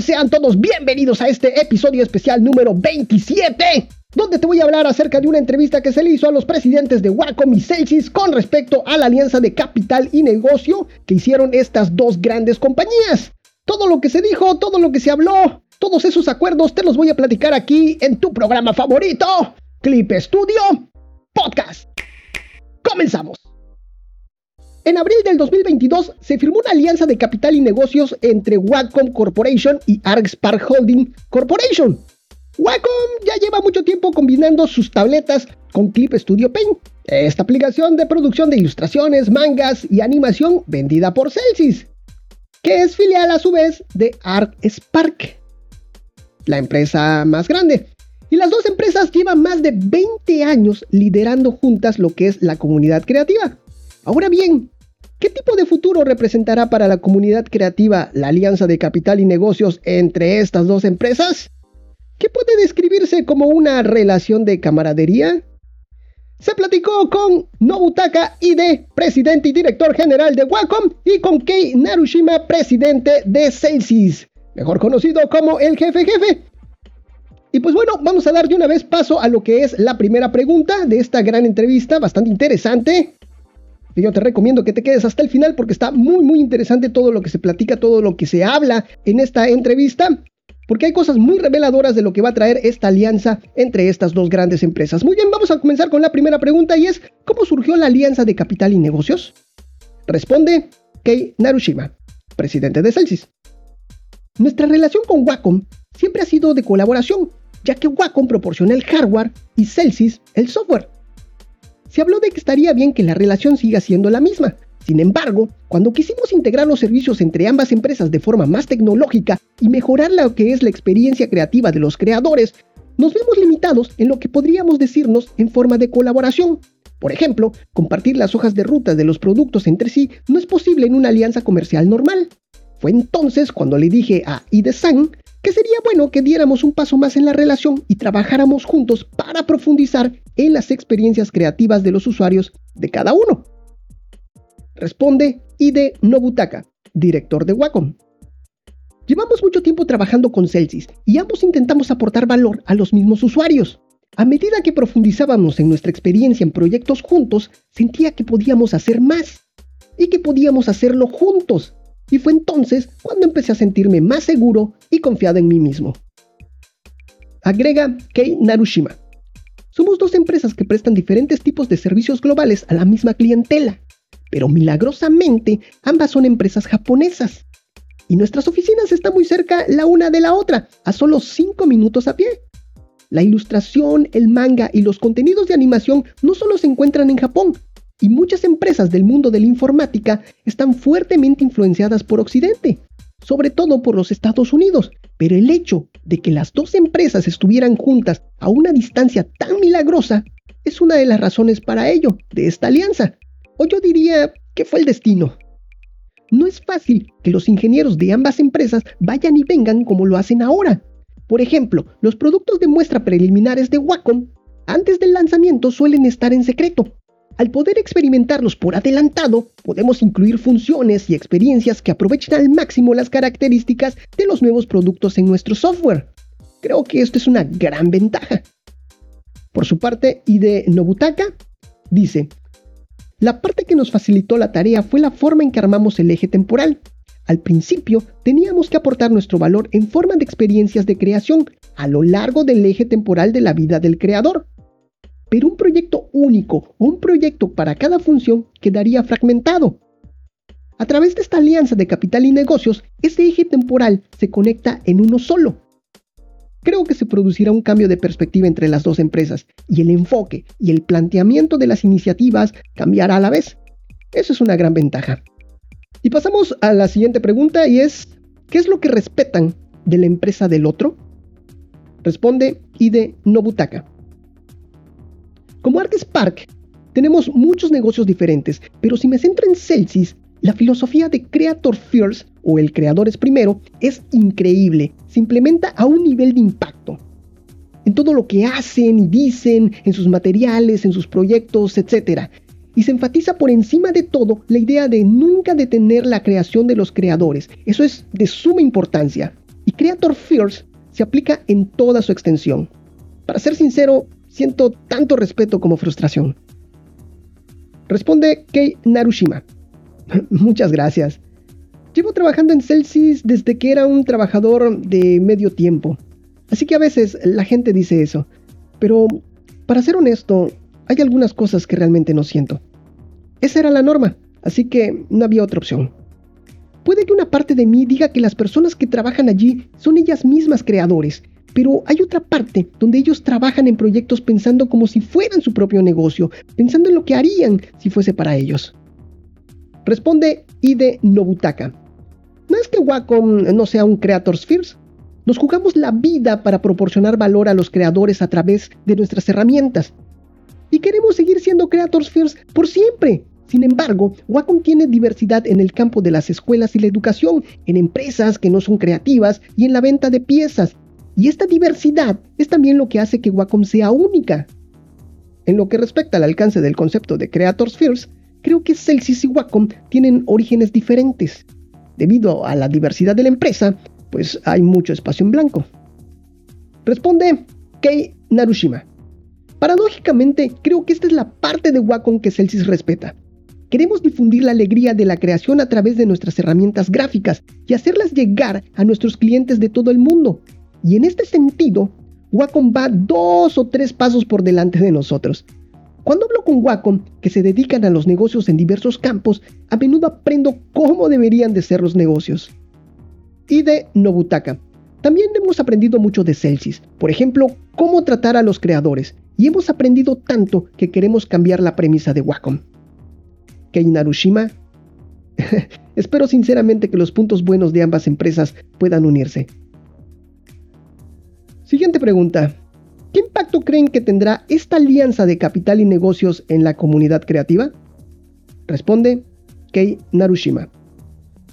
Sean todos bienvenidos a este episodio especial número 27, donde te voy a hablar acerca de una entrevista que se le hizo a los presidentes de Wacom y Celsius con respecto a la alianza de capital y negocio que hicieron estas dos grandes compañías. Todo lo que se dijo, todo lo que se habló, todos esos acuerdos te los voy a platicar aquí en tu programa favorito, Clip Studio Podcast. Comenzamos. En abril del 2022 se firmó una alianza de capital y negocios entre Wacom Corporation y ArcSpark Holding Corporation. Wacom ya lleva mucho tiempo combinando sus tabletas con Clip Studio Paint, esta aplicación de producción de ilustraciones, mangas y animación vendida por Celsius, que es filial a su vez de ArcSpark, la empresa más grande. Y las dos empresas llevan más de 20 años liderando juntas lo que es la comunidad creativa. Ahora bien, ¿qué tipo de futuro representará para la comunidad creativa la alianza de capital y negocios entre estas dos empresas? ¿Qué puede describirse como una relación de camaradería? Se platicó con Nobutaka Ide, presidente y director general de Wacom, y con Kei Narushima, presidente de Celsius, mejor conocido como el jefe jefe. Y pues bueno, vamos a dar de una vez paso a lo que es la primera pregunta de esta gran entrevista, bastante interesante yo te recomiendo que te quedes hasta el final porque está muy muy interesante todo lo que se platica, todo lo que se habla en esta entrevista. Porque hay cosas muy reveladoras de lo que va a traer esta alianza entre estas dos grandes empresas. Muy bien, vamos a comenzar con la primera pregunta y es, ¿cómo surgió la alianza de capital y negocios? Responde Kei Narushima, presidente de Celsius. Nuestra relación con Wacom siempre ha sido de colaboración, ya que Wacom proporciona el hardware y Celsius el software se habló de que estaría bien que la relación siga siendo la misma. Sin embargo, cuando quisimos integrar los servicios entre ambas empresas de forma más tecnológica y mejorar lo que es la experiencia creativa de los creadores, nos vemos limitados en lo que podríamos decirnos en forma de colaboración. Por ejemplo, compartir las hojas de ruta de los productos entre sí no es posible en una alianza comercial normal. Fue entonces cuando le dije a Ide-san que sería bueno que diéramos un paso más en la relación y trabajáramos juntos para profundizar en las experiencias creativas de los usuarios de cada uno. Responde Ide Nobutaka, director de Wacom. Llevamos mucho tiempo trabajando con Celsius y ambos intentamos aportar valor a los mismos usuarios. A medida que profundizábamos en nuestra experiencia en proyectos juntos, sentía que podíamos hacer más y que podíamos hacerlo juntos y fue entonces cuando empecé a sentirme más seguro y confiado en mí mismo. Agrega Kei Narushima. Somos dos empresas que prestan diferentes tipos de servicios globales a la misma clientela, pero milagrosamente ambas son empresas japonesas. Y nuestras oficinas están muy cerca la una de la otra, a solo 5 minutos a pie. La ilustración, el manga y los contenidos de animación no solo se encuentran en Japón, y muchas empresas del mundo de la informática están fuertemente influenciadas por Occidente, sobre todo por los Estados Unidos. Pero el hecho de que las dos empresas estuvieran juntas a una distancia tan milagrosa es una de las razones para ello, de esta alianza. O yo diría que fue el destino. No es fácil que los ingenieros de ambas empresas vayan y vengan como lo hacen ahora. Por ejemplo, los productos de muestra preliminares de Wacom antes del lanzamiento suelen estar en secreto, al poder experimentarlos por adelantado, podemos incluir funciones y experiencias que aprovechen al máximo las características de los nuevos productos en nuestro software. Creo que esto es una gran ventaja. Por su parte, Ide Nobutaka dice, la parte que nos facilitó la tarea fue la forma en que armamos el eje temporal. Al principio teníamos que aportar nuestro valor en forma de experiencias de creación a lo largo del eje temporal de la vida del creador pero un proyecto único o un proyecto para cada función quedaría fragmentado. A través de esta alianza de capital y negocios, ese eje temporal se conecta en uno solo. Creo que se producirá un cambio de perspectiva entre las dos empresas y el enfoque y el planteamiento de las iniciativas cambiará a la vez. Eso es una gran ventaja. Y pasamos a la siguiente pregunta y es, ¿qué es lo que respetan de la empresa del otro? Responde Ide Nobutaka. Como Spark, tenemos muchos negocios diferentes, pero si me centro en Celsius, la filosofía de Creator First o el creador es primero es increíble, se implementa a un nivel de impacto. En todo lo que hacen y dicen, en sus materiales, en sus proyectos, etc. Y se enfatiza por encima de todo la idea de nunca detener la creación de los creadores. Eso es de suma importancia. y Creator First se aplica en toda su extensión. Para ser sincero, siento tanto respeto como frustración. Responde Kei Narushima. Muchas gracias. Llevo trabajando en Celsius desde que era un trabajador de medio tiempo. Así que a veces la gente dice eso. Pero, para ser honesto, hay algunas cosas que realmente no siento. Esa era la norma, así que no había otra opción. Puede que una parte de mí diga que las personas que trabajan allí son ellas mismas creadores, pero hay otra parte donde ellos trabajan en proyectos pensando como si fueran su propio negocio, pensando en lo que harían si fuese para ellos. Responde Ide Nobutaka. No es que Wacom no sea un Creators First. Nos jugamos la vida para proporcionar valor a los creadores a través de nuestras herramientas. Y queremos seguir siendo Creators First por siempre. Sin embargo, Wacom tiene diversidad en el campo de las escuelas y la educación, en empresas que no son creativas y en la venta de piezas. Y esta diversidad es también lo que hace que Wacom sea única. En lo que respecta al alcance del concepto de Creators First, creo que Celsius y Wacom tienen orígenes diferentes. Debido a la diversidad de la empresa, pues hay mucho espacio en blanco. Responde Kei Narushima. Paradójicamente, creo que esta es la parte de Wacom que Celsius respeta. Queremos difundir la alegría de la creación a través de nuestras herramientas gráficas y hacerlas llegar a nuestros clientes de todo el mundo. Y en este sentido, Wacom va dos o tres pasos por delante de nosotros. Cuando hablo con Wacom, que se dedican a los negocios en diversos campos, a menudo aprendo cómo deberían de ser los negocios. Y de Nobutaka. También hemos aprendido mucho de Celsius, por ejemplo, cómo tratar a los creadores, y hemos aprendido tanto que queremos cambiar la premisa de Wacom. Kei Narushima. Espero sinceramente que los puntos buenos de ambas empresas puedan unirse. Siguiente pregunta. ¿Qué impacto creen que tendrá esta alianza de capital y negocios en la comunidad creativa? Responde Kei Narushima.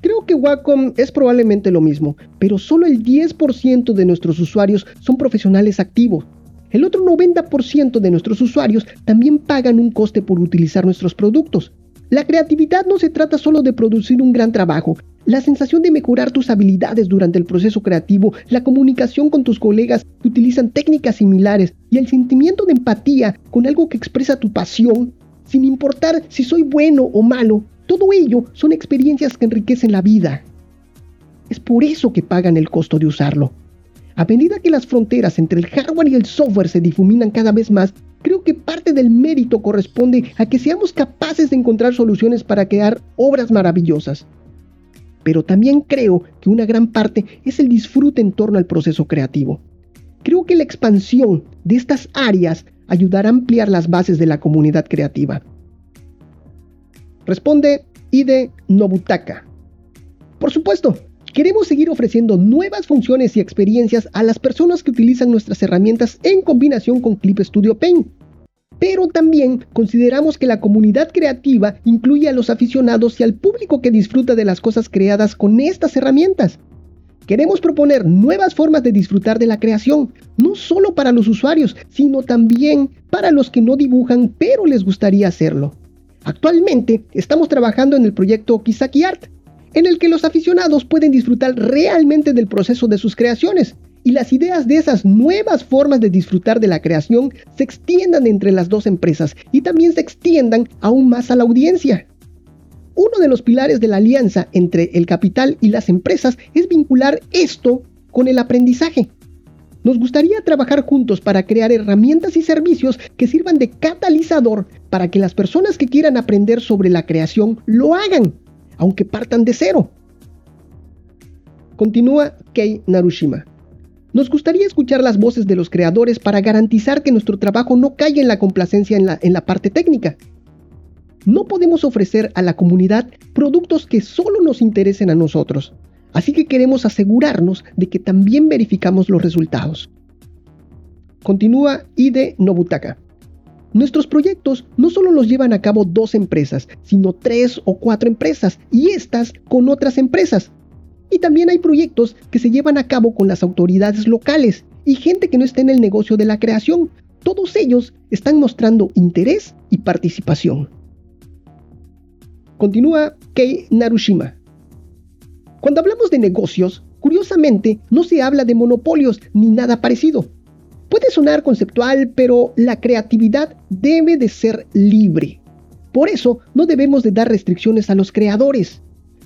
Creo que Wacom es probablemente lo mismo, pero solo el 10% de nuestros usuarios son profesionales activos. El otro 90% de nuestros usuarios también pagan un coste por utilizar nuestros productos. La creatividad no se trata solo de producir un gran trabajo. La sensación de mejorar tus habilidades durante el proceso creativo, la comunicación con tus colegas que utilizan técnicas similares y el sentimiento de empatía con algo que expresa tu pasión, sin importar si soy bueno o malo, todo ello son experiencias que enriquecen la vida. Es por eso que pagan el costo de usarlo. A medida que las fronteras entre el hardware y el software se difuminan cada vez más, Creo que parte del mérito corresponde a que seamos capaces de encontrar soluciones para crear obras maravillosas. Pero también creo que una gran parte es el disfrute en torno al proceso creativo. Creo que la expansión de estas áreas ayudará a ampliar las bases de la comunidad creativa. Responde Ide Nobutaka. Por supuesto, queremos seguir ofreciendo nuevas funciones y experiencias a las personas que utilizan nuestras herramientas en combinación con Clip Studio Paint. Pero también consideramos que la comunidad creativa incluye a los aficionados y al público que disfruta de las cosas creadas con estas herramientas. Queremos proponer nuevas formas de disfrutar de la creación, no solo para los usuarios, sino también para los que no dibujan pero les gustaría hacerlo. Actualmente estamos trabajando en el proyecto Kisaki Art, en el que los aficionados pueden disfrutar realmente del proceso de sus creaciones y las ideas de esas nuevas formas de disfrutar de la creación se extiendan entre las dos empresas y también se extiendan aún más a la audiencia. Uno de los pilares de la alianza entre el capital y las empresas es vincular esto con el aprendizaje. Nos gustaría trabajar juntos para crear herramientas y servicios que sirvan de catalizador para que las personas que quieran aprender sobre la creación lo hagan aunque partan de cero. Continúa Kei Narushima. Nos gustaría escuchar las voces de los creadores para garantizar que nuestro trabajo no caiga en la complacencia en la, en la parte técnica. No podemos ofrecer a la comunidad productos que solo nos interesen a nosotros, así que queremos asegurarnos de que también verificamos los resultados. Continúa Ide Nobutaka. Nuestros proyectos no solo los llevan a cabo dos empresas, sino tres o cuatro empresas, y estas con otras empresas. Y también hay proyectos que se llevan a cabo con las autoridades locales y gente que no está en el negocio de la creación. Todos ellos están mostrando interés y participación. Continúa Kei Narushima. Cuando hablamos de negocios, Curiosamente, no se habla de monopolios ni nada parecido. Puede sonar conceptual, pero la creatividad debe de ser libre. Por eso, no debemos de dar restricciones a los creadores.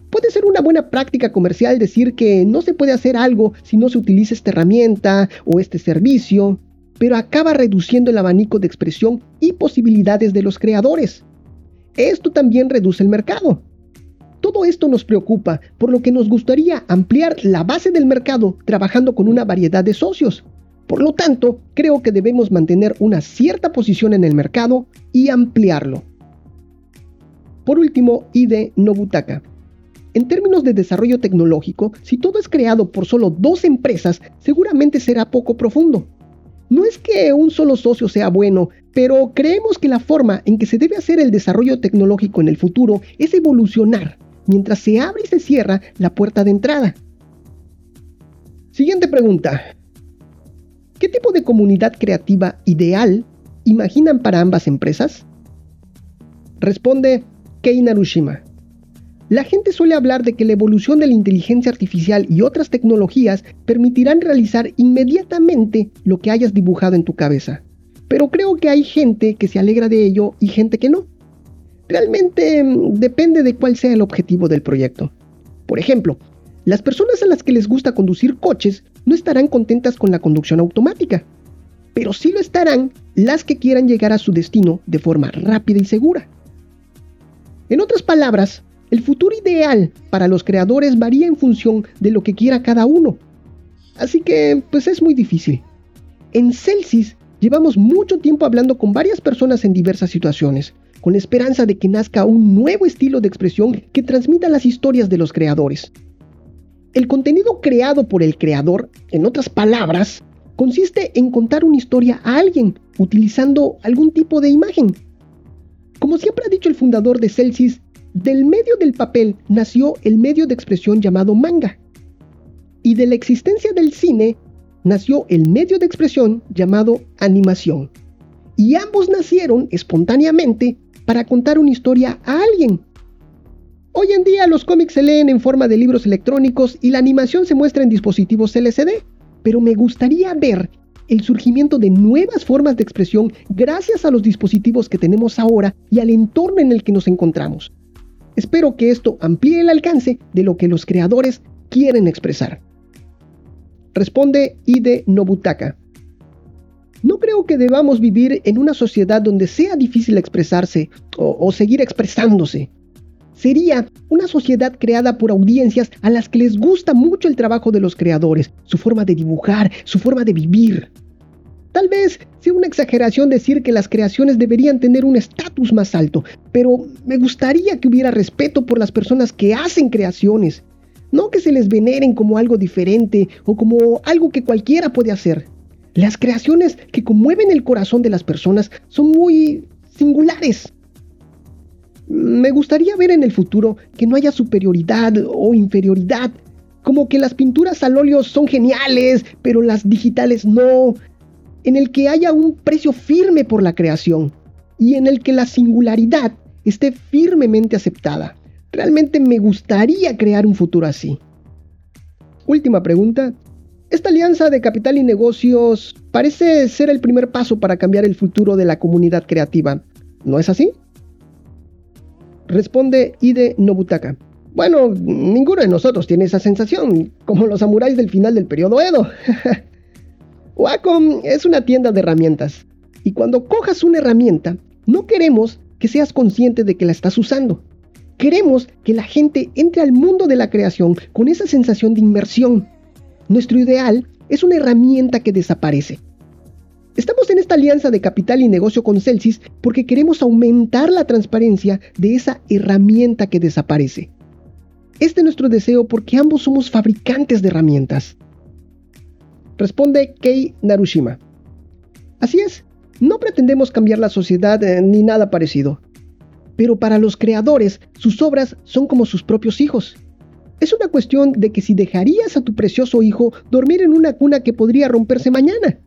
Puede ser una buena práctica comercial decir que no se puede hacer algo si no se utiliza esta herramienta o este servicio, pero acaba reduciendo el abanico de expresión y posibilidades de los creadores. Esto también reduce el mercado. Todo esto nos preocupa, por lo que nos gustaría ampliar la base del mercado trabajando con una variedad de socios. Por lo tanto, creo que debemos mantener una cierta posición en el mercado y ampliarlo. Por último, IDE Nobutaka. En términos de desarrollo tecnológico, si todo es creado por solo dos empresas, seguramente será poco profundo. No es que un solo socio sea bueno, pero creemos que la forma en que se debe hacer el desarrollo tecnológico en el futuro es evolucionar, mientras se abre y se cierra la puerta de entrada. Siguiente pregunta. ¿Qué tipo de comunidad creativa ideal imaginan para ambas empresas? Responde Kei Narushima. La gente suele hablar de que la evolución de la inteligencia artificial y otras tecnologías permitirán realizar inmediatamente lo que hayas dibujado en tu cabeza. Pero creo que hay gente que se alegra de ello y gente que no. Realmente mm, depende de cuál sea el objetivo del proyecto. Por ejemplo, las personas a las que les gusta conducir coches no estarán contentas con la conducción automática, pero sí lo estarán las que quieran llegar a su destino de forma rápida y segura. En otras palabras, el futuro ideal para los creadores varía en función de lo que quiera cada uno. Así que, pues es muy difícil. En Celsius llevamos mucho tiempo hablando con varias personas en diversas situaciones, con la esperanza de que nazca un nuevo estilo de expresión que transmita las historias de los creadores. El contenido creado por el creador, en otras palabras, consiste en contar una historia a alguien utilizando algún tipo de imagen. Como siempre ha dicho el fundador de Celsius, del medio del papel nació el medio de expresión llamado manga. Y de la existencia del cine nació el medio de expresión llamado animación. Y ambos nacieron espontáneamente para contar una historia a alguien. Hoy en día los cómics se leen en forma de libros electrónicos y la animación se muestra en dispositivos LCD, pero me gustaría ver el surgimiento de nuevas formas de expresión gracias a los dispositivos que tenemos ahora y al entorno en el que nos encontramos. Espero que esto amplíe el alcance de lo que los creadores quieren expresar. Responde Ide Nobutaka. No creo que debamos vivir en una sociedad donde sea difícil expresarse o, o, seguir expresándose. Sería una sociedad creada por audiencias a las que les gusta mucho el trabajo de los creadores, su forma de dibujar, su forma de vivir. Tal vez sea una exageración decir que las creaciones deberían tener un estatus más alto, pero me gustaría que hubiera respeto por las personas que hacen creaciones, no que se les veneren como algo diferente o como algo que cualquiera puede hacer. Las creaciones que conmueven el corazón de las personas son muy singulares. Me gustaría ver en el futuro que no haya superioridad o inferioridad, como que las pinturas al óleo son geniales, pero las digitales no, en el que haya un precio firme por la creación y en el que la singularidad esté firmemente aceptada. Realmente me gustaría crear un futuro así. Última pregunta. Esta alianza de capital y negocios parece ser el primer paso para cambiar el futuro de la comunidad creativa. ¿No es así? Responde Ide Nobutaka. Bueno, ninguno de nosotros tiene esa sensación, como los samuráis del final del periodo Edo. Wacom es una tienda de herramientas y cuando cojas una herramienta, no queremos que seas consciente de que la estás usando. Queremos que la gente entre al mundo de la creación con esa sensación de inmersión. Nuestro ideal es una herramienta que desaparece. Esta alianza de capital y negocio con Celsius porque queremos aumentar la transparencia de esa herramienta que desaparece. Este es nuestro deseo porque ambos somos fabricantes de herramientas. Responde Kei Narushima. Así es, no pretendemos cambiar la sociedad eh, ni nada parecido. Pero para los creadores, sus obras son como sus propios hijos. Es una cuestión de que si dejarías a tu precioso hijo dormir en una cuna que podría romperse mañana.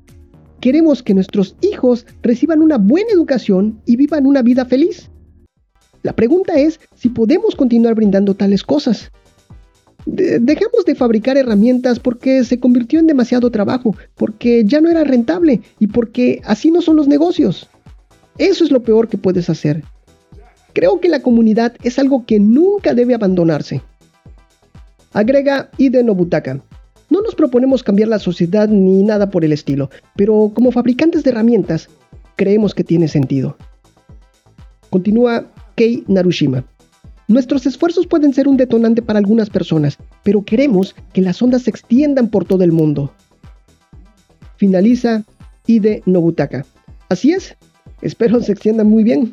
Queremos que nuestros hijos reciban una buena educación y vivan una vida feliz. La pregunta es si podemos continuar brindando tales cosas. dejamos de fabricar herramientas porque se convirtió en demasiado trabajo, porque ya no era rentable y porque así no son los negocios. Eso es lo peor que puedes hacer. Creo que la comunidad es algo que nunca debe abandonarse. Agrega Ide Nobutaka. Proponemos cambiar la sociedad ni nada por el estilo, pero como fabricantes de herramientas, creemos que tiene sentido. Continúa Kei Narushima. Nuestros esfuerzos pueden ser un detonante para algunas personas, pero queremos que las ondas se extiendan por todo el mundo. Finaliza Ide Nobutaka. Así es, espero se extiendan muy bien.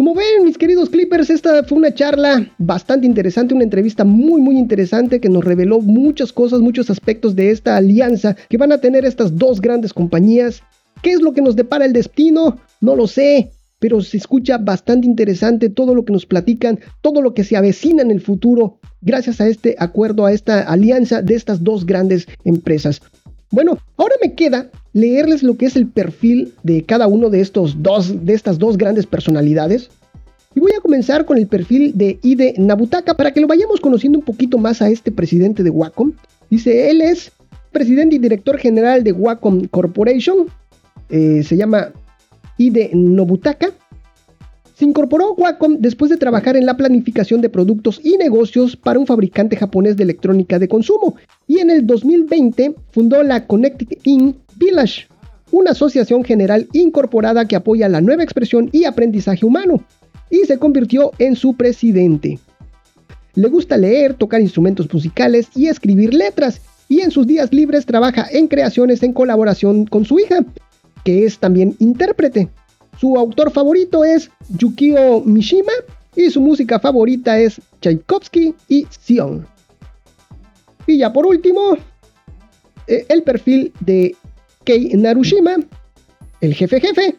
Como ven, mis queridos Clippers, esta fue una charla bastante interesante, una entrevista muy, muy interesante que nos reveló muchas cosas, muchos aspectos de esta alianza que van a tener estas dos grandes compañías. ¿Qué es lo que nos depara el destino? No lo sé pero se escucha bastante interesante todo lo que nos platican, todo lo que se avecina en el futuro gracias a este acuerdo, a esta alianza de estas dos grandes empresas. Bueno, ahora me queda leerles lo que es el perfil de cada uno de estos dos, de estas dos grandes personalidades. Y voy a comenzar con el perfil de Ide Nabutaka para que lo vayamos conociendo un poquito más a este presidente de Wacom. Dice, él es presidente y director general de Wacom Corporation. Eh, se llama de Nobutaka, se incorporó a Wacom después de trabajar en la planificación de productos y negocios para un fabricante japonés de electrónica de consumo y en el 2020 fundó la Connected In Village, una asociación general incorporada que apoya la nueva expresión y aprendizaje humano, y se convirtió en su presidente. Le gusta leer, tocar instrumentos musicales y escribir letras, y en sus días libres trabaja en creaciones en colaboración con su hija, que es también intérprete. Su autor favorito es Yukio Mishima y su música favorita es Tchaikovsky y Sion. Y ya por último, eh, el perfil de Narushima, el jefe jefe,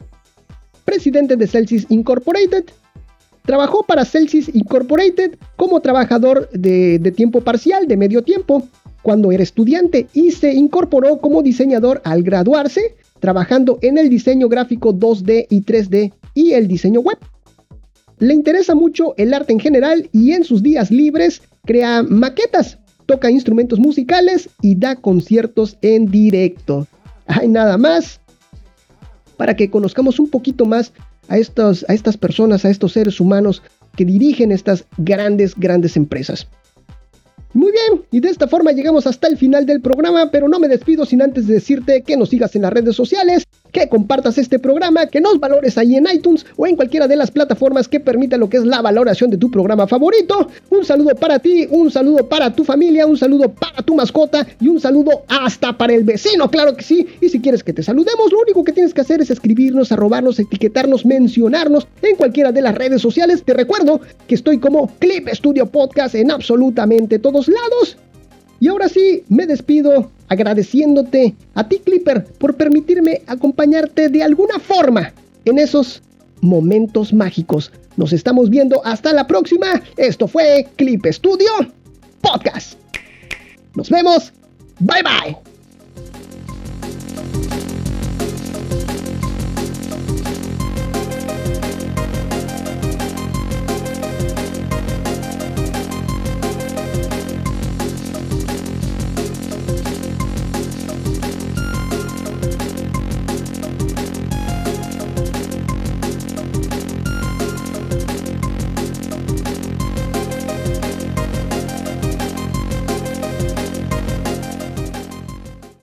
presidente de Celsius Incorporated. Trabajó para Celsius Incorporated como trabajador de tiempo parcial, de medio tiempo, cuando era estudiante y se incorporó como diseñador al graduarse trabajando en el diseño gráfico 2D y 3D y el diseño web. Le interesa mucho el arte en general y en sus días libres crea maquetas, toca instrumentos musicales y da conciertos en directo. Hay nada más para que conozcamos un poquito más a, a estas personas, a estos seres humanos que dirigen estas grandes, grandes empresas. Muy bien, y de esta forma llegamos hasta el final del programa, pero no me despido sin antes de decirte que nos sigas en las redes sociales, que compartas este programa, que nos valores ahí en iTunes o en cualquiera de las plataformas que permita lo que es la valoración de tu programa favorito. Un saludo para ti, un saludo para tu familia, un saludo para tu mascota y un saludo hasta para el vecino, claro que sí. Y si quieres que te saludemos, lo único que tienes que hacer es escribirnos, arrobarnos, etiquetarnos, mencionarnos en cualquiera de las redes sociales. Te recuerdo que estoy como Clip Studio Podcast en absolutamente todos lados. Y ahora sí, me despido agradeciéndote a ti Clipper por permitirme acompañarte de alguna forma en esos momentos mágicos. Nos estamos viendo hasta la próxima. Esto fue Clip Studio Podcast. Nos vemos. Bye bye.